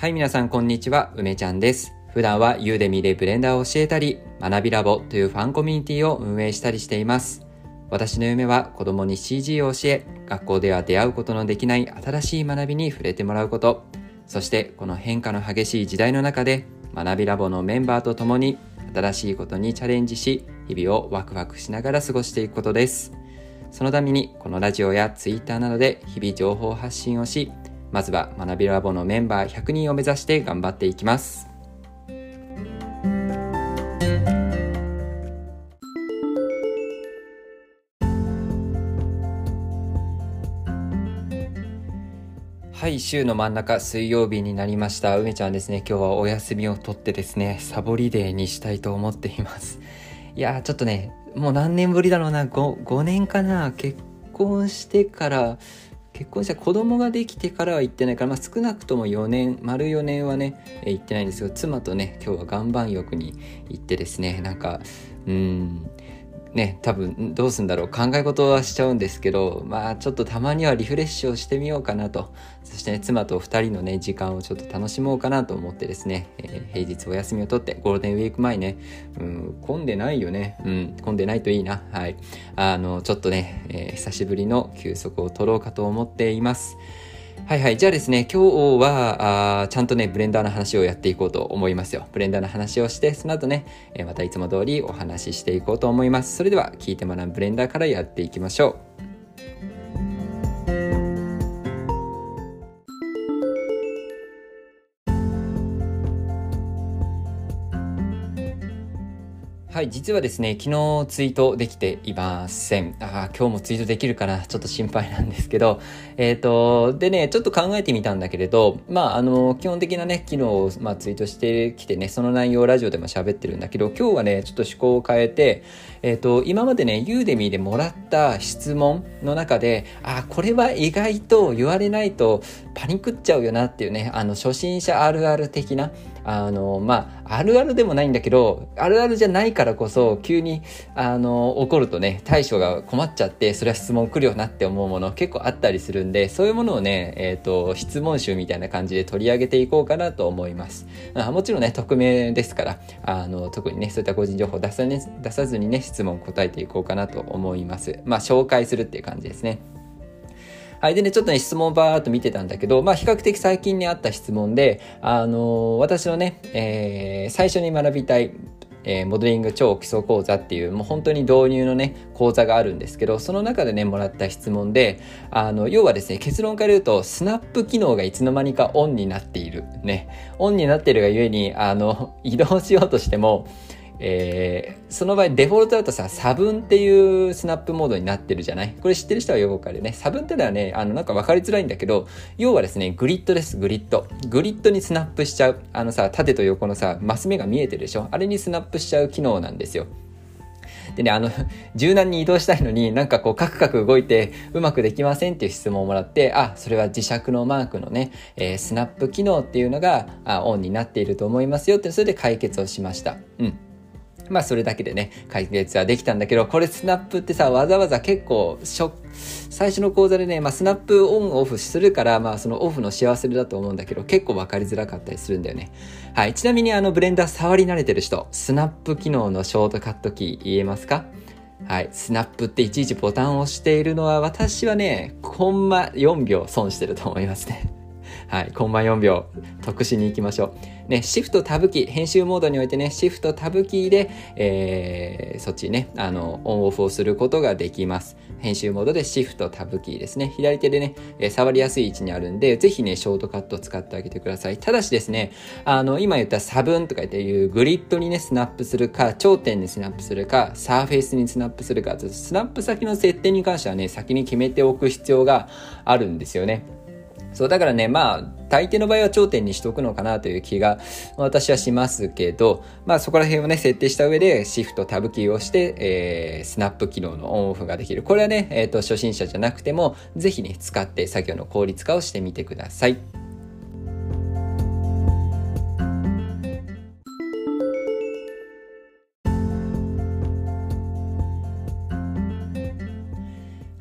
はい、皆さんこんにちは、梅ちゃんです。普段はユーデミでブレンダーを教えたり、学びラボというファンコミュニティを運営したりしています。私の夢は子供に CG を教え、学校では出会うことのできない新しい学びに触れてもらうこと、そしてこの変化の激しい時代の中で、学びラボのメンバーと共に新しいことにチャレンジし、日々をワクワクしながら過ごしていくことです。そのためにこのラジオやツイッターなどで日々情報発信をし、まずは学びラボのメンバー100人を目指して頑張っていきます。はい、週の真ん中水曜日になりました。梅ちゃんですね、今日はお休みを取ってですね、サボりデーにしたいと思っています。いやー、ちょっとね、もう何年ぶりだろうな、5, 5年かな、結婚してから、結婚した子供ができてからは行ってないから、まあ、少なくとも4年丸4年はね、え行ってないんですけど妻とね今日は岩盤浴に行ってですねなんかうんね多分どうすんだろう。考え事はしちゃうんですけどまあちょっとたまにはリフレッシュをしてみようかなと。そして、ね、妻と2人のね時間をちょっと楽しもうかなと思ってですね、えー平日お休みを取ってゴールデンウィーク前ね、うん、混んでないよね、うん、混んでないといいな。はい。あのちょっとね、えー久しぶりの休息を取ろうかと思っています。はいはい。じゃあですね、今日は、あちゃんとね、ブレンダーの話をやっていこうと思いますよ。ブレンダーの話をして、その後ね、えまたいつも通りお話ししていこうと思います。それでは、聞いて学ぶブレンダーからやっていきましょう。はい、実はですね、昨日ツイートできていません。あ今日もツイートできるかな？ちょっと心配なんですけど、えっ、と、でね、ちょっと考えてみたんだけれど、まあ、あの、基本的なね、機能を、まあ、ツイートしてきてね、その内容をラジオでも喋ってるんだけど、今日はね、ちょっと趣向を変えて、えっ、と、今までね、ユーデミーでもらった質問の中で、あーこれは意外と言われないとパニックっちゃうよなっていうね、あの、初心者あるある的な、あの、まあ、あるあるでもないんだけど、あるあるじゃないからこそ、急に、あの、怒るとね、対処が困っちゃって、それは質問来るよなって思うもの結構あったりするんで、そういうものをね、えっ、と、質問集みたいな感じで取り上げていこうかなと思います。あもちろんね、匿名ですから、あの、特にね、そういった個人情報出さ,、ね、出さずにね、質問答えていこうかなと思います。まあ、紹介するっていう感じですね。はい。でね、ちょっとね、質問をバーっと見てたんだけど、まあ、比較的最近にあった質問で、あのー私のね、えー最初に学びたい、えーモデリング超基礎講座っていう、もう本当に導入のね、講座があるんですけど、その中でね、もらった質問で、あの、要はですね、結論から言うと、スナップ機能がいつの間にかオンになっている。ね。オンになっているがゆえに、あの、移動しようとしても、えーその場合デフォルトだとさ、差分っていうスナップモードになってるじゃない？これ知ってる人はよくわかるね。差分ってのはね、あの、なんか分かりづらいんだけど、要はですね、グリッドです、グリッド。グリッドにスナップしちゃう。あのさ、縦と横のさ、マス目が見えてるでしょ？あれにスナップしちゃう機能なんですよ。でね、あの、柔軟に移動したいのになんかこうカクカク動いてうまくできませんっていう質問をもらって、あ、それは磁石のマークのね、えースナップ機能っていうのがあオンになっていると思いますよって、それで解決をしました。うん。まあそれだけでね、解決はできたんだけど、これスナップってさ、わざわざ結構、しょ、最初の講座でね、まあスナップオンオフするから、まあそのオフの幸せだと思うんだけど、結構わかりづらかったりするんだよね。はい。ちなみにあのブレンダー触り慣れてる人、スナップ機能のショートカットキー言えますか？はい。スナップっていちいちボタンを押しているのは、私はね、コンマ4秒損してると思いますね。はい。コンマ4秒、特殊に行きましょう。ね、シフトタブキー、編集モードにおいてね、シフトタブキーで、えーそっちね、あの、オンオフをすることができます。編集モードでシフトタブキーですね。左手でね、えー触りやすい位置にあるんで、ぜひね、ショートカットを使ってあげてください。ただしですね、あの、今言った差分とか言っていうグリッドにね、スナップするか、頂点にスナップするか、サーフェイスにスナップするか、スナップ先の設定に関してはね、先に決めておく必要があるんですよね。そう、だからね、まあ、大抵の場合は頂点にしておくのかなという気が私はしますけど、まあそこら辺をね、設定した上で、 Shift Tab キーをして、えー、スナップ機能のオンオフができる。これはね、えっ、と、初心者じゃなくても、ぜひね、使って作業の効率化をしてみてください。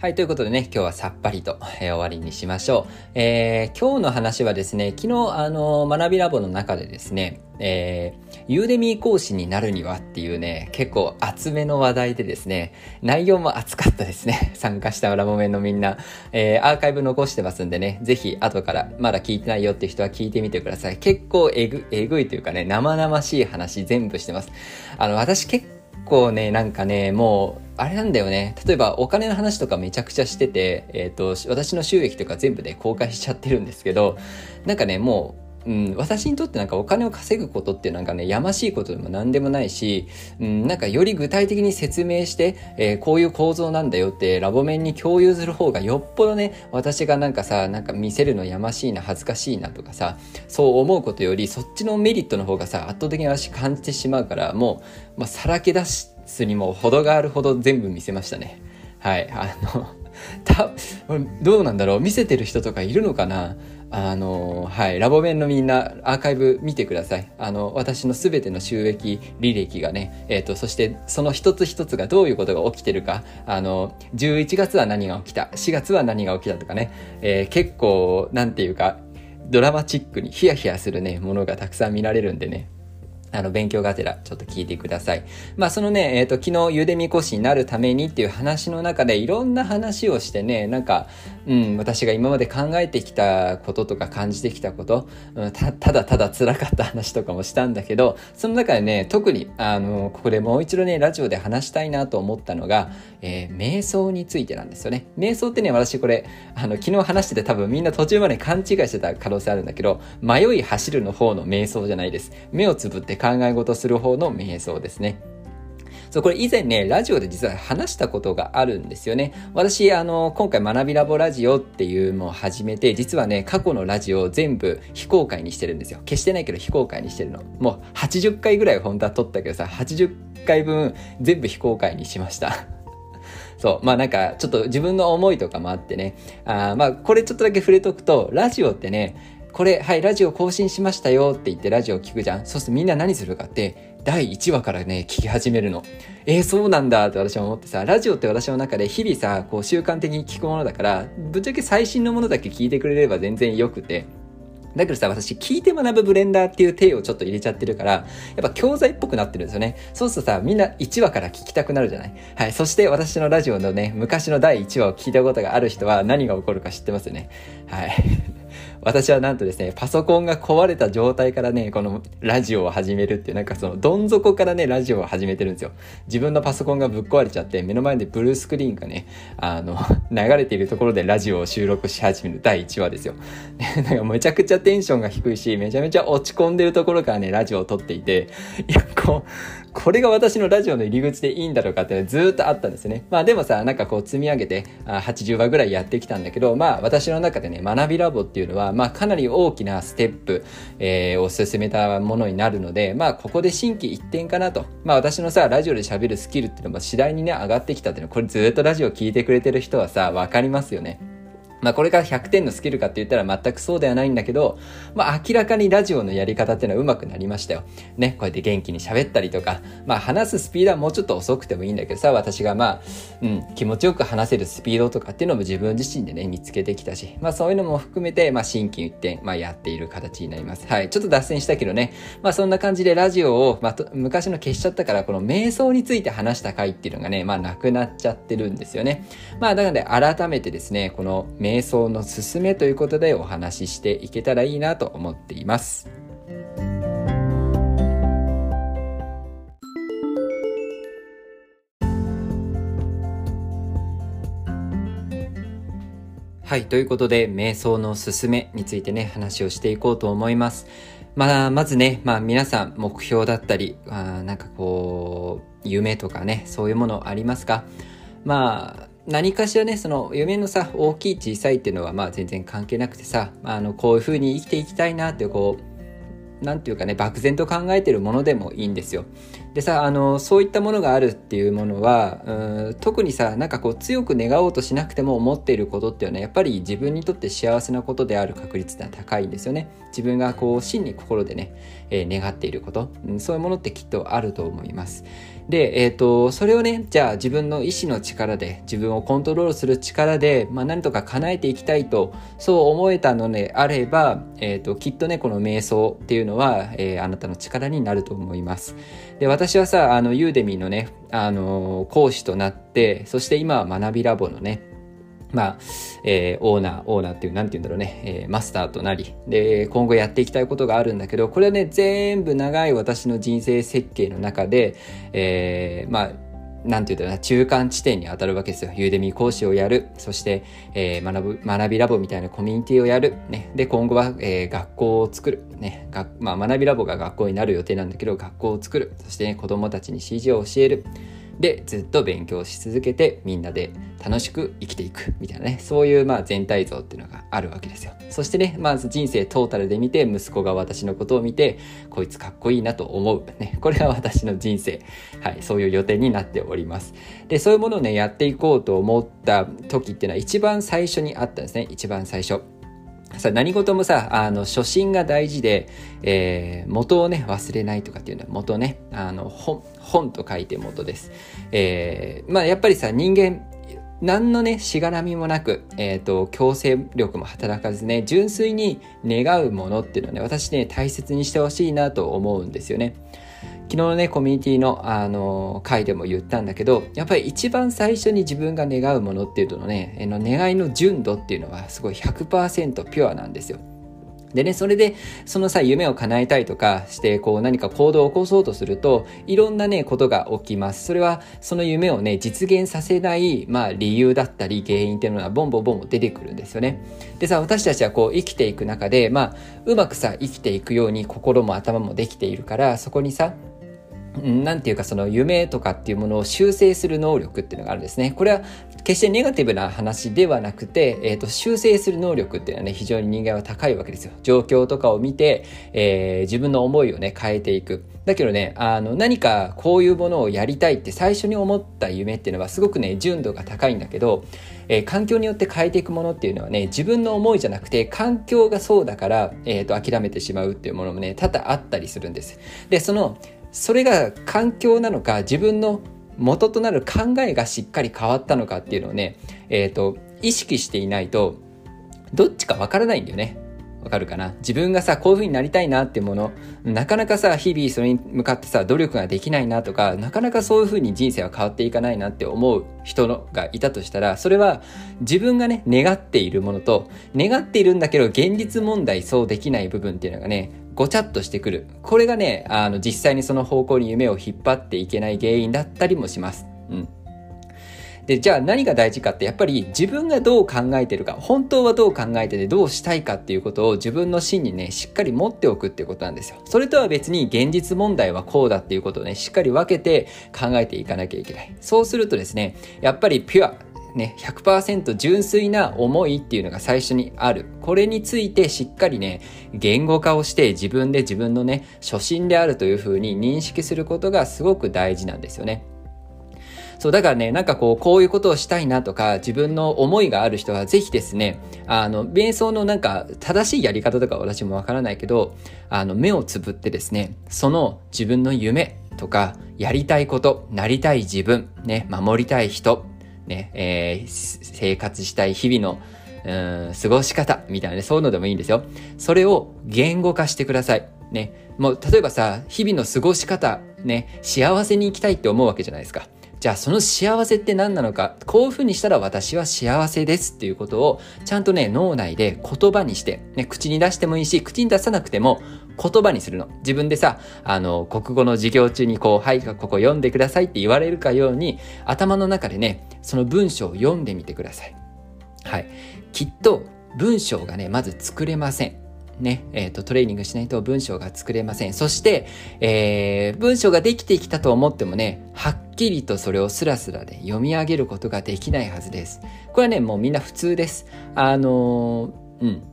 はい、ということでね、今日はさっぱりと、えー、終わりにしましょう。えー、今日の話はですね、昨日、あの、学びラボの中でですね、えー、ユーデミー講師になるにはっていうね、結構厚めの話題でですね、内容も熱かったですね。参加したラボメンのみんな、えー、アーカイブ残してますんでね、ぜひ後からまだ聞いてないよって人は聞いてみてください。結構えぐ、えぐいというかね、生々しい話全部してます。あの、私結構ね、なんかね、もう、あれなんだよね。例えばお金の話とかめちゃくちゃしてて、えっ、ー、と、私の収益とか全部で、公開しちゃってるんですけど、なんかね、もう、うん、私にとってなんかお金を稼ぐことってなんかね、やましいことでも何でもないし、うん、なんかより具体的に説明して、えー、こういう構造なんだよってラボ面に共有する方がよっぽどね、私がなんかさ、なんか見せるのやましいな、恥ずかしいなとかさ、そう思うことより、そっちのメリットの方がさ、圧倒的に私感じてしまうから、もう、まあ、さらけ出して、スにも程があるほど全部見せましたね。はい。あの、た、どうなんだろう見せてる人とかいるのかな？あの、はい。ラボ弁のみんなアーカイブ見てください。あの、私のすべての収益履歴がね、えっ、ー、と、そしてその一つ一つがどういうことが起きてるか、あの、11月は何が起きた、4月は何が起きたとかね、えー、結構、なんていうか、ドラマチックにヒヤヒヤするね、ものがたくさん見られるんでね、あの、勉強がてら、ちょっと聞いてください。まあ、そのね、えっ、ー、と、昨日、ゆでみ講師になるためにっていう話の中で、いろんな話をしてね、なんか、うん、私が今まで考えてきたこととか感じてきたこと、うん、たただただ辛かった話とかもしたんだけど、その中でね、特に、あの、ここでもう一度ね、ラジオで話したいなと思ったのが、えー、瞑想についてなんですよね。瞑想ってね、私これ、あの、昨日話してて多分みんな途中まで勘違いしてた可能性あるんだけど、迷い走るの方の瞑想じゃないです。目をつぶって考え事する方の瞑想ですね。そう、これ以前ね、ラジオで実は話したことがあるんですよね。私、あの、今回学びラボラジオっていうのを始めて、実はね、過去のラジオを全部非公開にしてるんですよ。消してないけど非公開にしてるの。もう80回ぐらい本当は撮ったけどさ、80回分全部非公開にしました。そう。まあなんか、ちょっと自分の思いとかもあってね。あまあ、これちょっとだけ触れとくと、ラジオってね、これ、はい、ラジオ更新しましたよって言ってラジオ聞くじゃん。そうするとみんな何するかって、第1話からね、聞き始めるの。えー、そうなんだって私は思ってさ、ラジオって私の中で日々さ、こう習慣的に聞くものだから、ぶっちゃけ最新のものだけ聞いてくれれば全然良くて。だけどさ、私、聞いて学ぶブレンダーっていう体をちょっと入れちゃってるから、やっぱ教材っぽくなってるんですよね。そうするとさ、みんな1話から聞きたくなるじゃない？はい。そして私のラジオのね、昔の第1話を聞いたことがある人は何が起こるか知ってますよね？はい。私はなんとですね、パソコンが壊れた状態からね、このラジオを始めるっていう、なんかその、どん底からね、ラジオを始めてるんですよ。自分のパソコンがぶっ壊れちゃって、目の前でブルースクリーンがね、あの、流れているところでラジオを収録し始める第1話ですよ。なんかめちゃくちゃテンションが低いし、めちゃめちゃ落ち込んでるところからね、ラジオを撮っていて、いや、こう、これが私のラジオの入り口でいいんだろうかってずっとあったんですね。まあでもさ、なんかこう積み上げて80話ぐらいやってきたんだけど、まあ私の中でね、学びラボっていうのは、まあかなり大きなステップ、えー、を進めたものになるので、まあここで心機一転かなと。まあ私のさ、ラジオで喋るスキルっていうのも次第にね、上がってきたっていうのは、これずっとラジオ聞いてくれてる人はさ、わかりますよね。まあこれから100点のスキルかって言ったら全くそうではないんだけど、まあ明らかにラジオのやり方っていうのは上手くなりましたよ。ね、こうやって元気に喋ったりとか、まあ話すスピードはもうちょっと遅くてもいいんだけどさ、私がまあ、うん、気持ちよく話せるスピードとかっていうのも自分自身でね、見つけてきたし、まあそういうのも含めて、まあ心機一転、まあやっている形になります。はい、ちょっと脱線したけどね、まあそんな感じでラジオを、まあ昔の消しちゃったから、この瞑想について話した回っていうのがね、まあなくなっちゃってるんですよね。まあなので改めてですね、この瞑瞑想の進すめということでお話ししていけたらいいなと思っています。はい。ということで、瞑想のすすめについてね、話をしていこうと思います。まあ、まずね、まあ皆さん目標だったり、あなんかこう、夢とかね、そういうものありますか？まあ、何かしらね、その夢のさ、大きい小さいっていうのはまあ全然関係なくてさ、あの、こういう風に生きていきたいなってこう、なんていうかね、漠然と考えてるものでもいいんですよ。でさ、あの、そういったものがあるっていうものは、うん特にさ、なんかこう強く願おうとしなくても思っていることっていうのは、やっぱり自分にとって幸せなことである確率って高いんですよね。自分がこう真に心でね、えー、願っていること、うん、そういうものってきっとあると思います。で、えっ、ー、と、それをね、じゃあ自分の意志の力で、自分をコントロールする力で、まあ、何とか叶えていきたいと、そう思えたのであれば、えっ、ー、と、きっとね、この瞑想っていうのは、えー、あなたの力になると思います。で、私はさ、あの、ユーデミーのね、あの、講師となって、そして今は学びラボのね、まあ、えー、オーナー、オーナーっていう、なんて言うんだろうね、えー、マスターとなり、で、今後やっていきたいことがあるんだけど、これはね、全部長い私の人生設計の中で、えー、まあ、なんて言うんだろうな、中間地点に当たるわけですよ。ユーデミー講師をやる。そして、えー、学ぶ、学びラボみたいなコミュニティをやる。ね。で、今後は、えー、学校を作る。ね。がまあ、学びラボが学校になる予定なんだけど、学校を作る。そしてね、子供たちに指示を教える。でずっと勉強し続けてみんなで楽しく生きていくみたいなね。そういうまあ全体像っていうのがあるわけですよ。そしてねまず人生トータルで見て息子が私のことを見てこいつかっこいいなと思う。ねこれが私の人生。はいそういう予定になっております。でそういうものをねやっていこうと思った時っていうのは一番最初にあったんですね。一番最初。さ何事もさあの初心が大事で、えー、元をね忘れないとかっていうのは元ねあの本本と書いて元です、えー、まあやっぱりさ人間何のねしがらみもなく、えーと、強制力も働かずね純粋に願うものっていうのはね私ね大切にしてほしいなと思うんですよね。昨日のね、コミュニティの、あの、回でも言ったんだけど、やっぱり一番最初に自分が願うものっていうのね、の願いの純度っていうのはすごい100%ピュアなんですよ。でね、それで、そのさ、夢を叶えたいとかして、こう何か行動を起こそうとすると、いろんなね、ことが起きます。それは、その夢をね、実現させない、まあ、理由だったり、原因っていうのは、ボンボンボンボン出てくるんですよね。でさ、私たちはこう、生きていく中で、まあ、うまくさ、生きていくように、心も頭もできているから、そこにさ、なんていうかその夢とかっていうものを修正する能力っていうのがあるんですね。これは決してネガティブな話ではなくて、えーと、修正する能力っていうのはね非常に人間は高いわけですよ。状況とかを見て、えー、自分の思いをね変えていく。だけどねあの何かこういうものをやりたいって最初に思った夢っていうのはすごくね純度が高いんだけど、えー、環境によって変えていくものっていうのはね自分の思いじゃなくて環境がそうだから、えーと諦めてしまうっていうものもね多々あったりするんです。でそのそれが環境なのか自分の元となる考えがしっかり変わったのかっていうのをね、え、ー、と、意識していないと、どっちかわからないんだよね。わかるかな？自分がさ、こういう風になりたいなっていうもの、なかなかさ、日々それに向かってさ、努力ができないなとか、なかなかそういう風に人生は変わっていかないなって思う人のがいたとしたら、それは自分がね、願っているものと、願っているんだけど、現実問題そうできない部分っていうのがね、ごちゃっとしてくる。これがね、あの、実際にその方向に夢を引っ張っていけない原因だったりもします。うん。で、じゃあ何が大事かって、やっぱり自分がどう考えてるか、本当はどう考えててどうしたいかっていうことを自分の芯にね、しっかり持っておくっていうことなんですよ。それとは別に現実問題はこうだっていうことをね、しっかり分けて考えていかなきゃいけない。そうするとですね、やっぱりピュア、ね、100%純粋な思いっていうのが最初にある。これについてしっかりね、言語化をして自分で自分のね、初心であるというふうに認識することがすごく大事なんですよね。そう、だからね、なんかこう、こういうことをしたいなとか、自分の思いがある人はぜひですね、あの、瞑想のなんか、正しいやり方とか私もわからないけど、あの、目をつぶってですね、その自分の夢とか、やりたいこと、なりたい自分、ね、守りたい人、ね、えー、生活したい日々の、うん、過ごし方みたいなね、そういうのでもいいんですよ。それを言語化してください。ね、もう、例えばさ、日々の過ごし方、ね、幸せに生きたいって思うわけじゃないですか。じゃあその幸せって何なのか、こういうふうにしたら私は幸せですっていうことをちゃんとね、脳内で言葉にして、ね、口に出してもいいし、口に出さなくても言葉にするの。自分でさ、あの、国語の授業中にこう、はい、ここ読んでくださいって言われるかように、頭の中でね、その文章を読んでみてください。はい。きっと文章がね、まず作れません。ね、えっ、ー、と、トレーニングしないと文章が作れません。そして、えー、文章ができてきたと思ってもね、はっきりとそれをスラスラで読み上げることができないはずです。これはね、もうみんな普通です。あのー、うん。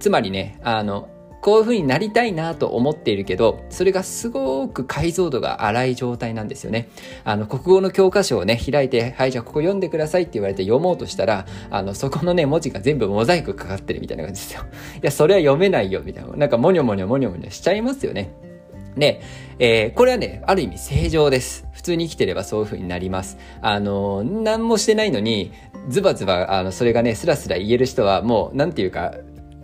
つまりね、あの、こういう風になりたいなと思っているけど、それがすごく解像度が荒い状態なんですよね。あの、国語の教科書をね、開いて、はい、じゃあここ読んでくださいって言われて読もうとしたら、あの、そこのね、文字が全部モザイクかかってるみたいな感じですよ。いや、それは読めないよ、みたいな。なんか、もにょもにょもにょもにょしちゃいますよね。で、えー、これはね、ある意味正常です。普通に生きてればそういう風になります。あの、何もしてないのに、ズバズバ、あの、それがね、スラスラ言える人はもう、なんていうか、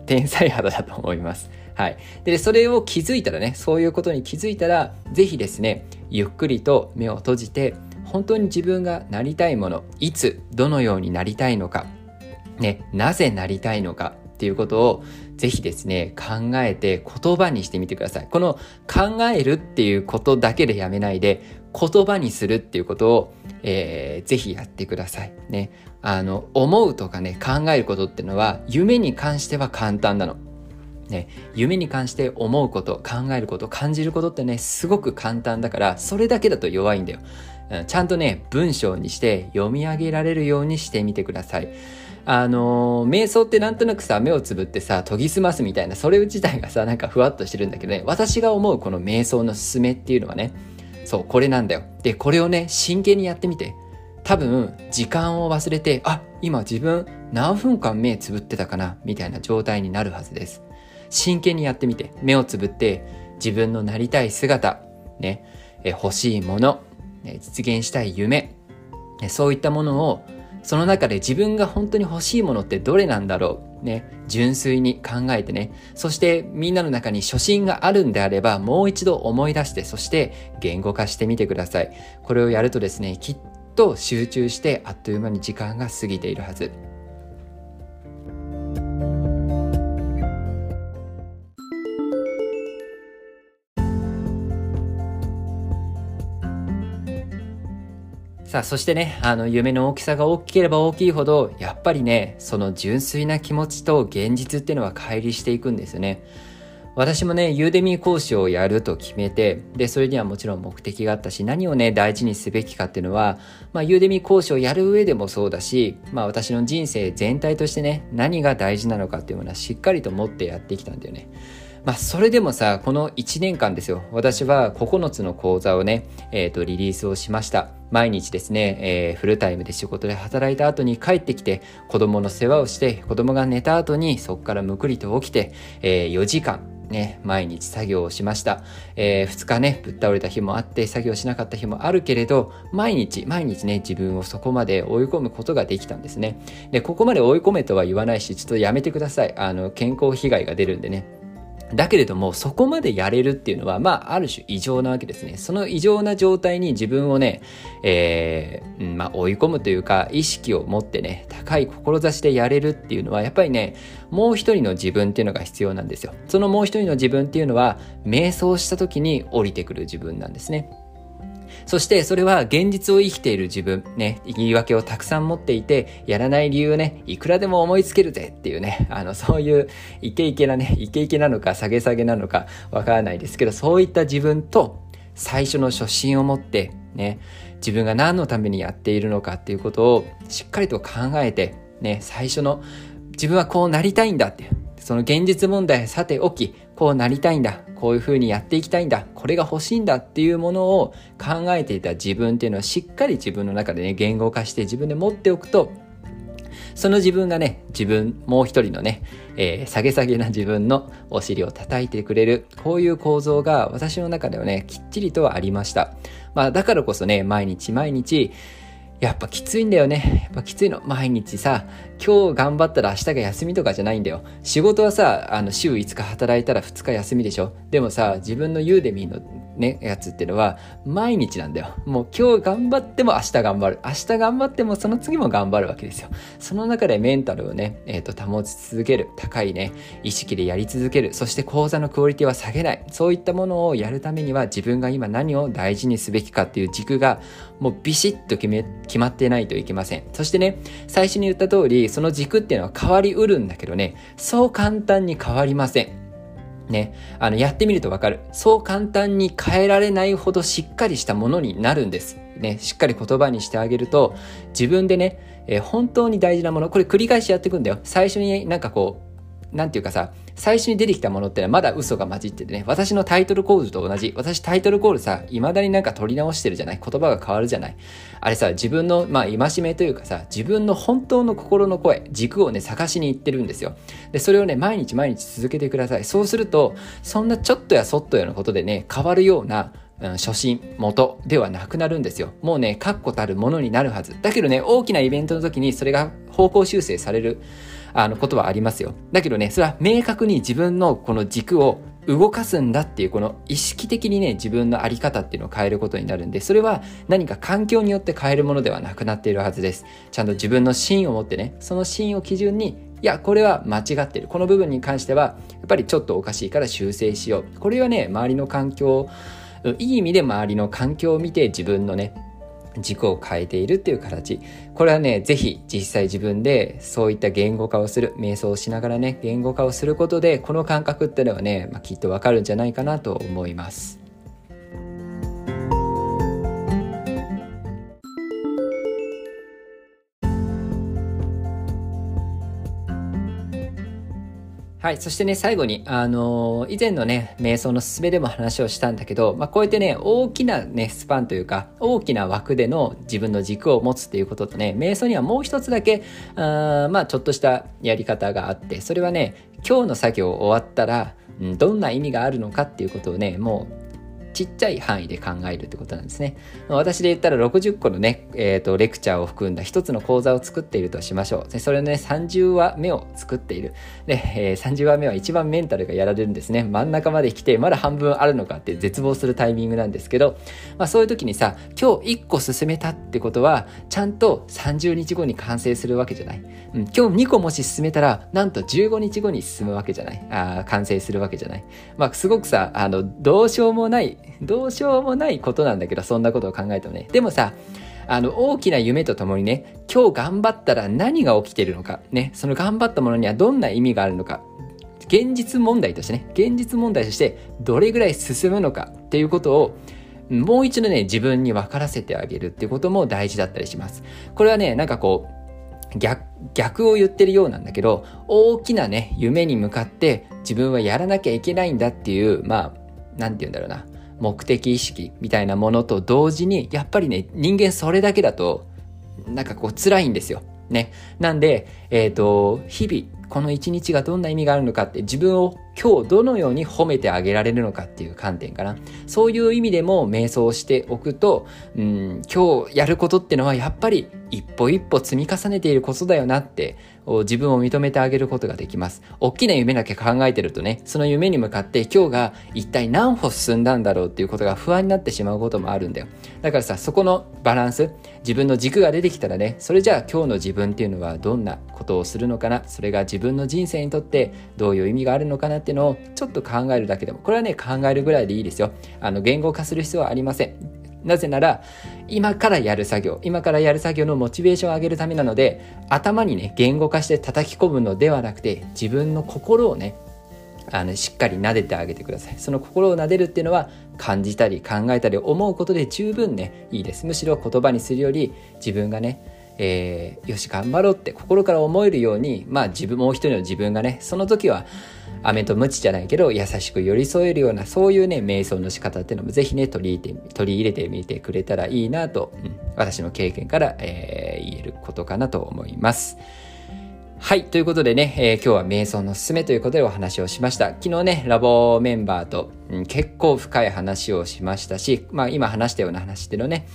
天才肌だと思います。はい。で、それを気づいたらね、そういうことに気づいたら、ぜひですね、ゆっくりと目を閉じて、本当に自分がなりたいもの、いつ、どのようになりたいのか、ね、なぜなりたいのかっていうことをぜひですね、考えて言葉にしてみてください。この考えるっていうことだけでやめないで、言葉にするっていうことを、えー、ぜひやってください。ね。あの、思うとかね、考えることってのは、夢に関しては簡単なの。ね、夢に関して思うこと、考えること、感じることってね、すごく簡単だから、それだけだと弱いんだよ。ちゃんとね、文章にして読み上げられるようにしてみてください。あのー、瞑想ってなんとなくさ、目をつぶってさ、研ぎ澄ますみたいな、それ自体がさ、なんかふわっとしてるんだけどね、私が思うこの瞑想のすすめっていうのはね、そう、これなんだよ。で、これをね、真剣にやってみて。多分、時間を忘れて、あ、今自分何分間目つぶってたかな、みたいな状態になるはずです。真剣にやってみて、目をつぶって、自分のなりたい姿、ね、え欲しいもの、ね、実現したい夢、ね、そういったものをその中で自分が本当に欲しいものってどれなんだろうね、純粋に考えてね、そしてみんなの中に初心があるんであればもう一度思い出して、そして言語化してみてください。これをやるとですね、きっと集中してあっという間に時間が過ぎているはず。さあ、そしてね、あの、夢の大きさが大きければ大きいほど、やっぱりね、その純粋な気持ちと現実っていうのは乖離していくんですよね。私もね、ユーデミー講師をやると決めて、で、それにはもちろん目的があったし、何をね、大事にすべきかっていうのは、まあ、ユーデミー講師をやる上でもそうだし、まあ、私の人生全体としてね、何が大事なのかっていうものはしっかりと持ってやってきたんだよね。まあ、それでもさ、この1年間ですよ。私は9つの講座をね、えっ、ー、と、リリースをしました。毎日ですね、えー、フルタイムで仕事で働いた後に帰ってきて、子供の世話をして、子供が寝た後にそこからむくりと起きて、えー、4時間、ね、毎日作業をしました。えー、2日ね、ぶっ倒れた日もあって、作業しなかった日もあるけれど、毎日、毎日ね、自分をそこまで追い込むことができたんですね。で、ここまで追い込めとは言わないし、ちょっとやめてください。あの、健康被害が出るんでね。だけれども、そこまでやれるっていうのは、まあ、ある種異常なわけですね。その異常な状態に自分をね、えー、まあ、追い込むというか、意識を持ってね、高い志でやれるっていうのは、やっぱりね、もう一人の自分っていうのが必要なんですよ。そのもう一人の自分っていうのは、瞑想した時に降りてくる自分なんですね。そしてそれは現実を生きている自分、ね、言い訳をたくさん持っていて、やらない理由をね、いくらでも思いつけるぜっていうね、あの、そういうイケイケなね、イケイケなのか下げ下げなのかわからないですけど、そういった自分と最初の初心を持って、ね、自分が何のためにやっているのかっていうことをしっかりと考えて、ね、最初の自分はこうなりたいんだっていう、その現実問題さておき、こうなりたいんだ。こういう風にやっていきたいんだ。これが欲しいんだっていうものを考えていた自分っていうのはしっかり自分の中でね、言語化して自分で持っておくと、その自分がね、自分、もう一人のね、えー、下げ下げな自分のお尻を叩いてくれる、こういう構造が私の中ではね、きっちりとありました。まあ、だからこそね、毎日毎日、やっぱきついんだよね。やっぱきついの。毎日さ、今日頑張ったら明日が休みとかじゃないんだよ。仕事はさ、あの、週5日働いたら2日休みでしょ。でもさ、自分のユーデミーのね、やつっていうのは、毎日なんだよ。もう今日頑張っても明日頑張る。明日頑張ってもその次も頑張るわけですよ。その中でメンタルをね、えっ、ー、と、保ち続ける。高いね、意識でやり続ける。そして講座のクオリティは下げない。そういったものをやるためには自分が今何を大事にすべきかっていう軸が、もうビシッと決め、決まってないといけません。そしてね、最初に言った通り、その軸っていうのは変わりうるんだけどね、そう簡単に変わりません。ね、あの、やってみるとわかる。そう簡単に変えられないほどしっかりしたものになるんです。ね、しっかり言葉にしてあげると、自分でね、えー、本当に大事なもの、これ繰り返しやっていくんだよ。最初になんかこう、なんていうかさ、最初に出てきたものってのはまだ嘘が混じっててね、私のタイトルコールと同じ。私タイトルコールさ、未だになんか取り直してるじゃない？言葉が変わるじゃない？あれさ、自分の、まあ、戒めというかさ、自分の本当の心の声、軸をね、探しに行ってるんですよ。で、それをね、毎日毎日続けてください。そうすると、そんなちょっとやそっとやのことでね、変わるような、うん、初心、元ではなくなるんですよ。もうね、確固たるものになるはず。だけどね、大きなイベントの時にそれが方向修正される。あのことはありますよ。だけどね、それは明確に自分のこの軸を動かすんだっていうこの意識的にね自分の在り方っていうのを変えることになるんでそれは何か環境によって変えるものではなくなっているはずですちゃんと自分の芯を持ってねその芯を基準にいやこれは間違ってるこの部分に関してはやっぱりちょっとおかしいから修正しようこれはね周りの環境いい意味で周りの環境を見て自分のね軸を変えているっていう形。これはね是非実際自分でそういった言語化をする瞑想をしながらね言語化をすることでこの感覚ってのはね、まあ、きっとわかるんじゃないかなと思います。はい。そしてね、最後に、あのー、以前のね、瞑想の勧めでも話をしたんだけど、まあ、こうやってね、大きなね、スパンというか、大きな枠での自分の軸を持つっていうこととね、瞑想にはもう一つだけ、あまあ、ちょっとしたやり方があって、それはね、今日の作業終わったら、うん、どんな意味があるのかっていうことをね、もうちっちゃい範囲で考えるってことなんですね。私で言ったら60個のね、えーと、レクチャーを含んだ一つの講座を作っているとしましょう。でそれのね、30話目を作っている。で、えー、30話目は一番メンタルがやられるんですね。真ん中まで来て、まだ半分あるのかって絶望するタイミングなんですけど、まあそういう時にさ、今日1個進めたってことは、ちゃんと30日後に完成するわけじゃない。うん、今日2個もし進めたら、なんと15日後に進むわけじゃない。あ完成するわけじゃない。まあすごくさ、あの、どうしようもないどうしようもないことなんだけど、そんなことを考えてもね。でもさ、あの、大きな夢とともにね、今日頑張ったら何が起きてるのか、ね、その頑張ったものにはどんな意味があるのか、現実問題としてね、現実問題としてどれぐらい進むのかっていうことを、もう一度ね、自分に分からせてあげるっていうことも大事だったりします。これはね、なんかこう、逆、逆を言ってるようなんだけど、大きなね、夢に向かって自分はやらなきゃいけないんだっていう、まあ、なんて言うんだろうな。目的意識みたいなものと同時に、やっぱりね、人間それだけだと、なんかこう辛いんですよ。ね。なんで、えっ、ー、と、日々、この一日がどんな意味があるのかって自分を今日どのように褒めてあげられるのかっていう観点かな。そういう意味でも瞑想しておくと、うん、今日やることってのはやっぱり一歩一歩積み重ねていることだよなって自分を認めてあげることができます。大きな夢だけ考えてるとね、その夢に向かって今日が一体何歩進んだんだろうっていうことが不安になってしまうこともあるんだよ。だからさ、そこのバランス、自分の軸が出てきたらね、それじゃあ今日の自分っていうのはどんなことをするのかな、それが自分の人生にとってどういう意味があるのかなっていうのをちょっと考えるだけでも、これはね、考えるぐらいでいいですよ。あの、言語化する必要はありません。なぜなら、今からやる作業、今からやる作業のモチベーションを上げるためなので、頭にね、言語化して叩き込むのではなくて、自分の心をね、あの、しっかり撫でてあげてください。その心を撫でるっていうのは、感じたり考えたり思うことで十分ね、いいです。むしろ言葉にするより、自分がね、えー、よし頑張ろうって心から思えるようにまあ自分もう一人の自分がねその時は飴と鞭じゃないけど優しく寄り添えるようなそういうね瞑想の仕方っていうのもぜひね取り入れて取り入れてみてくれたらいいなと、うん、私の経験から、えー、言えることかなと思います。はい。ということでね、えー、今日は瞑想のすすめということでお話をしました。昨日ね、ラボメンバーと、うん、結構深い話をしましたし、まあ今話したような話っていうのね、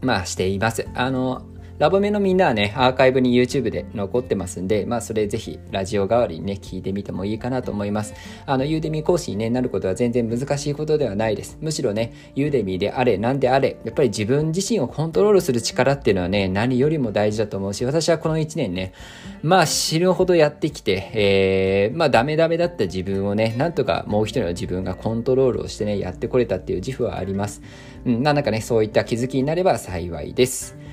まあしています。あの、ラボメのみんなはね、アーカイブに YouTube で残ってますんで、まあそれぜひラジオ代わりにね、聞いてみてもいいかなと思います。あの、ユーデミ講師に、ね、なることは全然難しいことではないです。むしろね、ユーデミであれ、なんであれ、やっぱり自分自身をコントロールする力っていうのはね、何よりも大事だと思うし、私はこの1年ね、まあ死ぬほどやってきて、えー、まあダメダメだった自分をね、なんとかもう一人の自分がコントロールをしてね、やってこれたっていう自負はあります。うん、なんかね、そういった気づきになれば幸いです。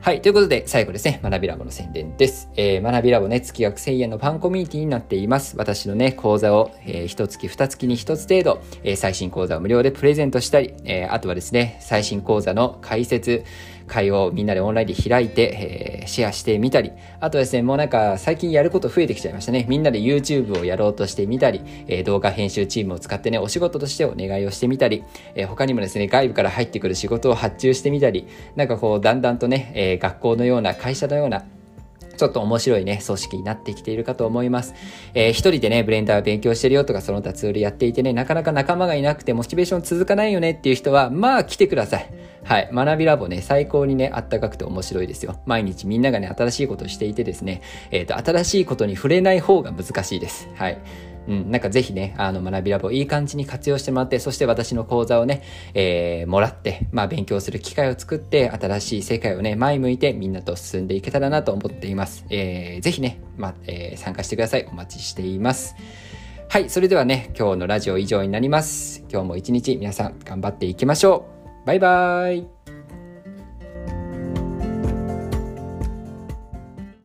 はい。ということで、最後ですね、学びラボの宣伝です。えー、学びラボね、月額1000円のファンコミュニティになっています。私のね、講座を、えー、1月、2月に1つ程度、えー、最新講座を無料でプレゼントしたり、えー、あとはですね、最新講座の解説、会をみんなでオンラインで開いて、えー、シェアしてみたり、あとですね、もうなんか最近やること増えてきちゃいましたね。みんなで YouTube をやろうとしてみたり、えー、動画編集チームを使ってね、お仕事としてお願いをしてみたり、えー、他にもですね、外部から入ってくる仕事を発注してみたり、なんかこう、だんだんとね、えー、学校のような、会社のような、ちょっと面白いね、組織になってきているかと思います。えー、一人でね、ブレンダー勉強してるよとか、その他ツールやっていてね、なかなか仲間がいなくてモチベーション続かないよねっていう人は、まあ来てください。はい。学びラボね、最高にね、あったかくて面白いですよ。毎日みんながね、新しいことをしていてですね、えっ、ー、と、新しいことに触れない方が難しいです。はい。うん、なんかぜひね、あの、学びラボいい感じに活用してもらって、そして私の講座をね、えー、もらって、まあ、勉強する機会を作って、新しい世界をね、前向いてみんなと進んでいけたらなと思っています。えー、ぜひね、まあ、えー、参加してください。お待ちしています。はい、それではね、今日のラジオ以上になります。今日も一日皆さん頑張っていきましょう。バイバーイ。